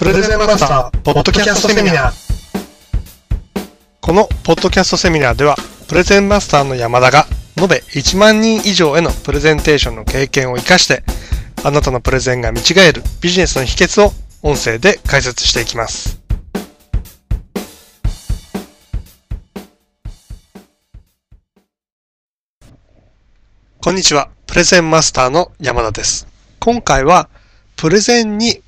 プレゼンマスターポッドキャストセミナー。このポッドキャストセミナーではプレゼンマスターの山田が延べ1万人以上へのプレゼンテーションの経験を生かしてあなたのプレゼンが見違えるビジネスの秘訣を音声で解説していきます。こんにちは。プレゼンマスターの山田です。今回はプレゼンに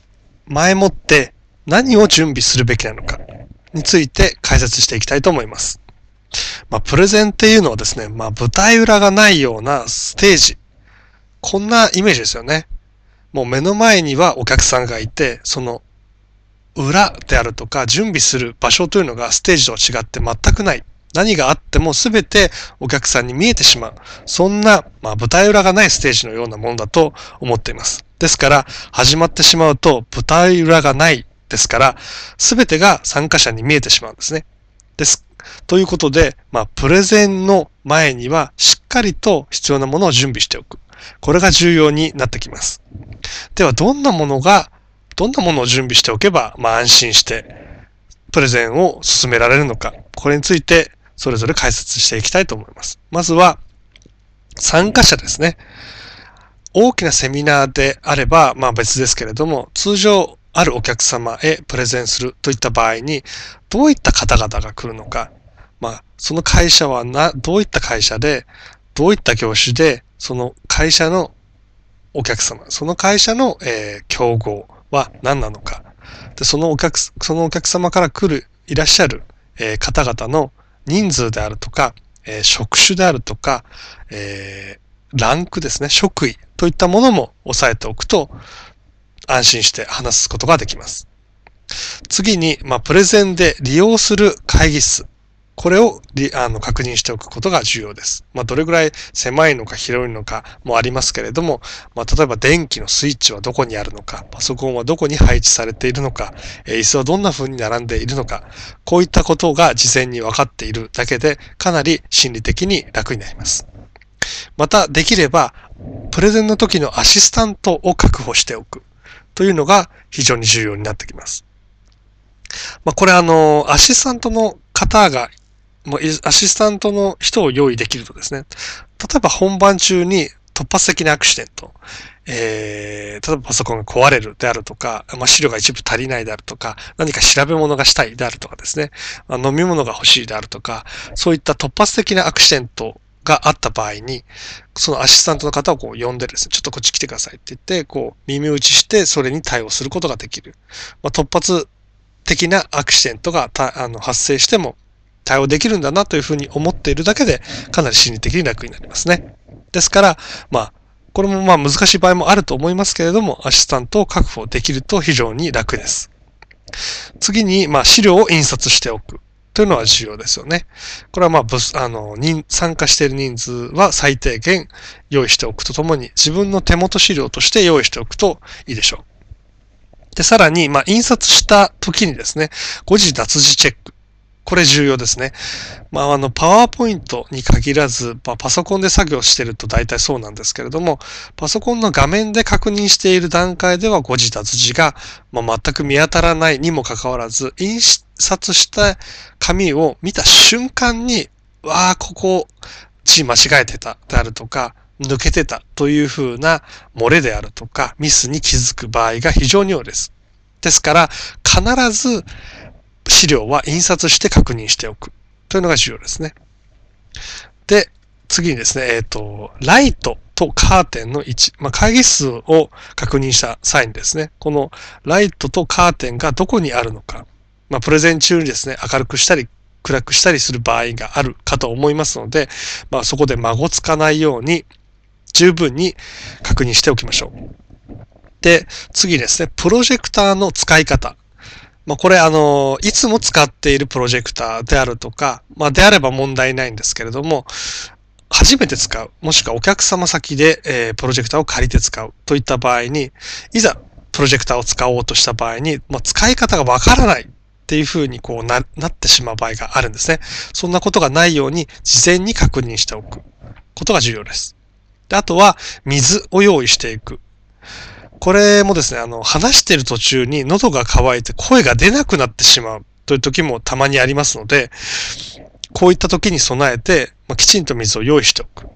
前もって何を準備するべきなのかについて解説していきたいと思います。まあ、プレゼンっていうのはですね、まあ、舞台裏がないようなステージ。こんなイメージですよね。もう目の前にはお客さんがいて、その裏であるとか準備する場所というのがステージと違って全くない。何があっても全てお客さんに見えてしまう。そんな、まあ、舞台裏がないステージのようなものだと思っています。ですから、始まってしまうと舞台裏がないですから、すべてが参加者に見えてしまうんですね。です。ということで、まあ、プレゼンの前にはしっかりと必要なものを準備しておく。これが重要になってきます。では、どんなものが、どんなものを準備しておけば、まあ、安心して、プレゼンを進められるのか。これについて、それぞれ解説していきたいと思います。まずは、参加者ですね。大きなセミナーであれば、まあ別ですけれども、通常あるお客様へプレゼンするといった場合に、どういった方々が来るのか、まあ、その会社はな、どういった会社で、どういった業種で、その会社のお客様、その会社の、えー、競合は何なのか。で、そのお客、そのお客様から来る、いらっしゃる、えー、方々の人数であるとか、えー、職種であるとか、えー、ランクですね、職位といったものも押さえておくと、安心して話すことができます。次に、まあ、プレゼンで利用する会議室。これをあの確認しておくことが重要です。まあ、どれぐらい狭いのか広いのかもありますけれども、まあ、例えば電気のスイッチはどこにあるのか、パソコンはどこに配置されているのか、え椅子はどんな風に並んでいるのか、こういったことが事前に分かっているだけで、かなり心理的に楽になります。また、できれば、プレゼンの時のアシスタントを確保しておくというのが非常に重要になってきます。まあ、これあの、アシスタントの方が、もうアシスタントの人を用意できるとですね、例えば本番中に突発的なアクシデント、えー、例えばパソコンが壊れるであるとか、まあ、資料が一部足りないであるとか、何か調べ物がしたいであるとかですね、まあ、飲み物が欲しいであるとか、そういった突発的なアクシデントがあった場合に、そのアシスタントの方をこう呼んでですね、ちょっとこっち来てくださいって言って、こう耳打ちしてそれに対応することができる。まあ、突発的なアクシデントがあの発生しても対応できるんだなというふうに思っているだけで、かなり心理的に楽になりますね。ですから、まあ、これもまあ難しい場合もあると思いますけれども、アシスタントを確保できると非常に楽です。次に、まあ資料を印刷しておく。というのは重要ですよね。これはまあ、あの、参加している人数は最低限用意しておくとともに、自分の手元資料として用意しておくといいでしょう。で、さらに、まあ、印刷した時にですね、誤字脱字チェック。これ重要ですね。まあ、あの、パワーポイントに限らず、まあ、パソコンで作業してると大体そうなんですけれども、パソコンの画面で確認している段階では誤字脱字が、まあ、全く見当たらないにもかかわらず、印刷した紙を見た瞬間に、わあ、ここ、字間違えてたであるとか、抜けてたというふうな漏れであるとか、ミスに気づく場合が非常に多いです。ですから、必ず資料は印刷して確認しておくというのが重要ですね。で、次にですね、えっ、ー、と、ライトとカーテンの位置、まあ、会議室を確認した際にですね、このライトとカーテンがどこにあるのか、まあ、プレゼン中にですね、明るくしたり暗くしたりする場合があるかと思いますので、まあ、そこで孫つかないように十分に確認しておきましょう。で、次ですね、プロジェクターの使い方。まあ、これあの、いつも使っているプロジェクターであるとか、まあ、であれば問題ないんですけれども、初めて使う、もしくはお客様先で、えー、プロジェクターを借りて使うといった場合に、いざプロジェクターを使おうとした場合に、まあ、使い方がわからないっていうふうにこうな、なってしまう場合があるんですね。そんなことがないように事前に確認しておくことが重要です。であとは、水を用意していく。これもですね、あの、話してる途中に喉が渇いて声が出なくなってしまうという時もたまにありますので、こういった時に備えて、まあ、きちんと水を用意しておく。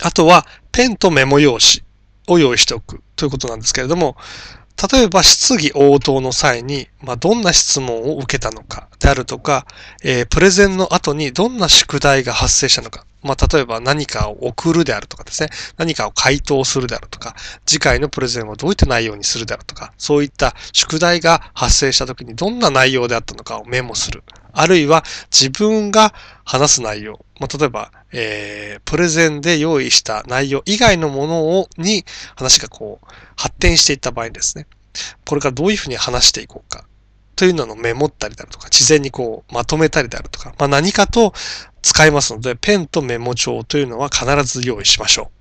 あとは、ペンとメモ用紙を用意しておくということなんですけれども、例えば質疑応答の際に、まあ、どんな質問を受けたのかであるとか、えー、プレゼンの後にどんな宿題が発生したのか。まあ、例えば何かを送るであるとかですね、何かを回答するであるとか、次回のプレゼンをどういった内容にするであるとか、そういった宿題が発生した時にどんな内容であったのかをメモする。あるいは自分が話す内容。まあ、例えば、えー、プレゼンで用意した内容以外のものを、に話がこう、発展していった場合ですね、これからどういうふうに話していこうか。というののメモったりだとか、事前にこう、まとめたりであるとか、まあ、何かと使いますので、ペンとメモ帳というのは必ず用意しましょ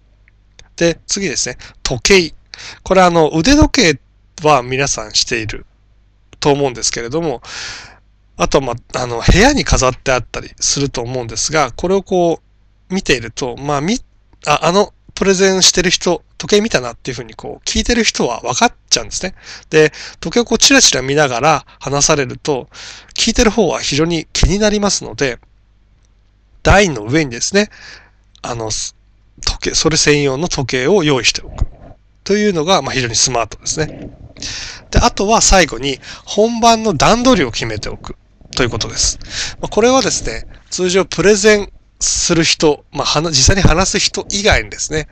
う。で、次ですね、時計。これあの、腕時計は皆さんしていると思うんですけれども、あと、ま、あの、部屋に飾ってあったりすると思うんですが、これをこう、見ていると、まあ、み、あ、あの、プレゼンしてる人、時計見たなっていうふうにこう、聞いてる人は分かっちゃうんですね。で、時計をこう、チラチラ見ながら話されると、聞いてる方は非常に気になりますので、台の上にですね、あの、時計、それ専用の時計を用意しておく。というのが、まあ、非常にスマートですね。で、あとは最後に、本番の段取りを決めておく。ということです。まあ、これはですね、通常プレゼンする人、まあ、実際に話す人以外にですね、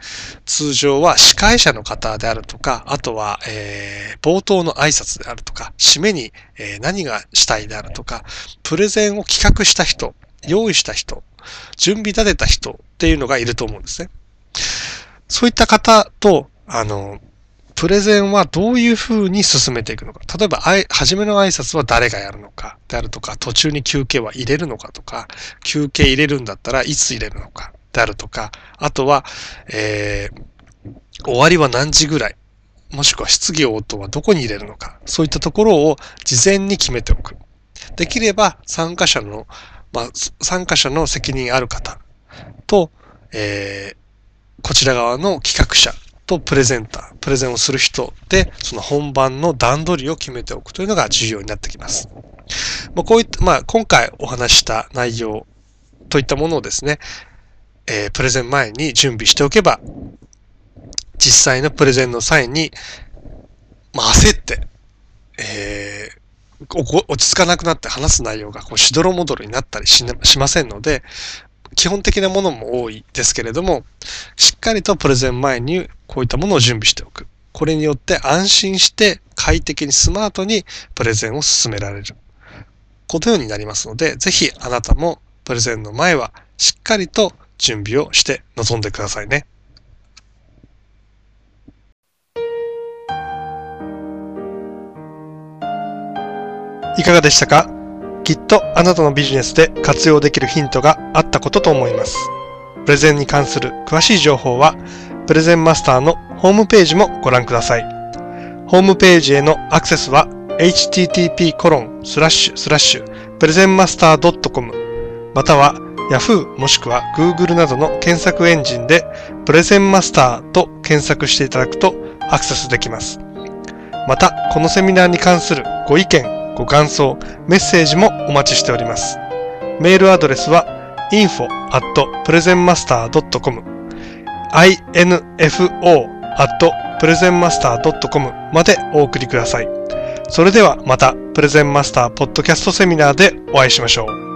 通常は司会者の方であるとか、あとは、えー、冒頭の挨拶であるとか、締めに、えー、何がしたいであるとか、プレゼンを企画した人、用意した人、準備立てた人っていうのがいると思うんですね。そういった方と、あの、プレゼンはどういう風に進めていくのか。例えば、あい初めの挨拶は誰がやるのか。であるとか、途中に休憩は入れるのかとか、休憩入れるんだったらいつ入れるのか。であるとか、あとは、えー、終わりは何時ぐらい、もしくは質疑応答はどこに入れるのか、そういったところを事前に決めておく。できれば参加者の、まあ、参加者の責任ある方と、えー、こちら側の企画者とプレゼンター、プレゼンをする人で、その本番の段取りを決めておくというのが重要になってきます。まあ、こういった、まあ、今回お話した内容といったものをですね、えー、プレゼン前に準備しておけば、実際のプレゼンの際に、まあ、焦って、えー、落ち着かなくなって話す内容がこうしどろもどろになったりしませんので、基本的なものも多いですけれども、しっかりとプレゼン前にこういったものを準備しておく。これによって安心して快適にスマートにプレゼンを進められる。このようになりますので、ぜひあなたもプレゼンの前はしっかりと準備をして臨んでくださいね。いかがでしたか？きっとあなたのビジネスで活用できるヒントがあったことと思います。プレゼンに関する詳しい情報は、プレゼンマスターのホームページもご覧ください。ホームページへのアクセスは http:// プレゼンマスター .com または Yahoo もしくは Google などの検索エンジンでプレゼンマスターと検索していただくとアクセスできます。また、このセミナーに関するご意見、ご感想、メッセージもお待ちしております。メールアドレスは info.presentmaster.com info.presentmaster.com までお送りください。それではまたプレゼンマスターポッドキャストセミナーでお会いしましょう。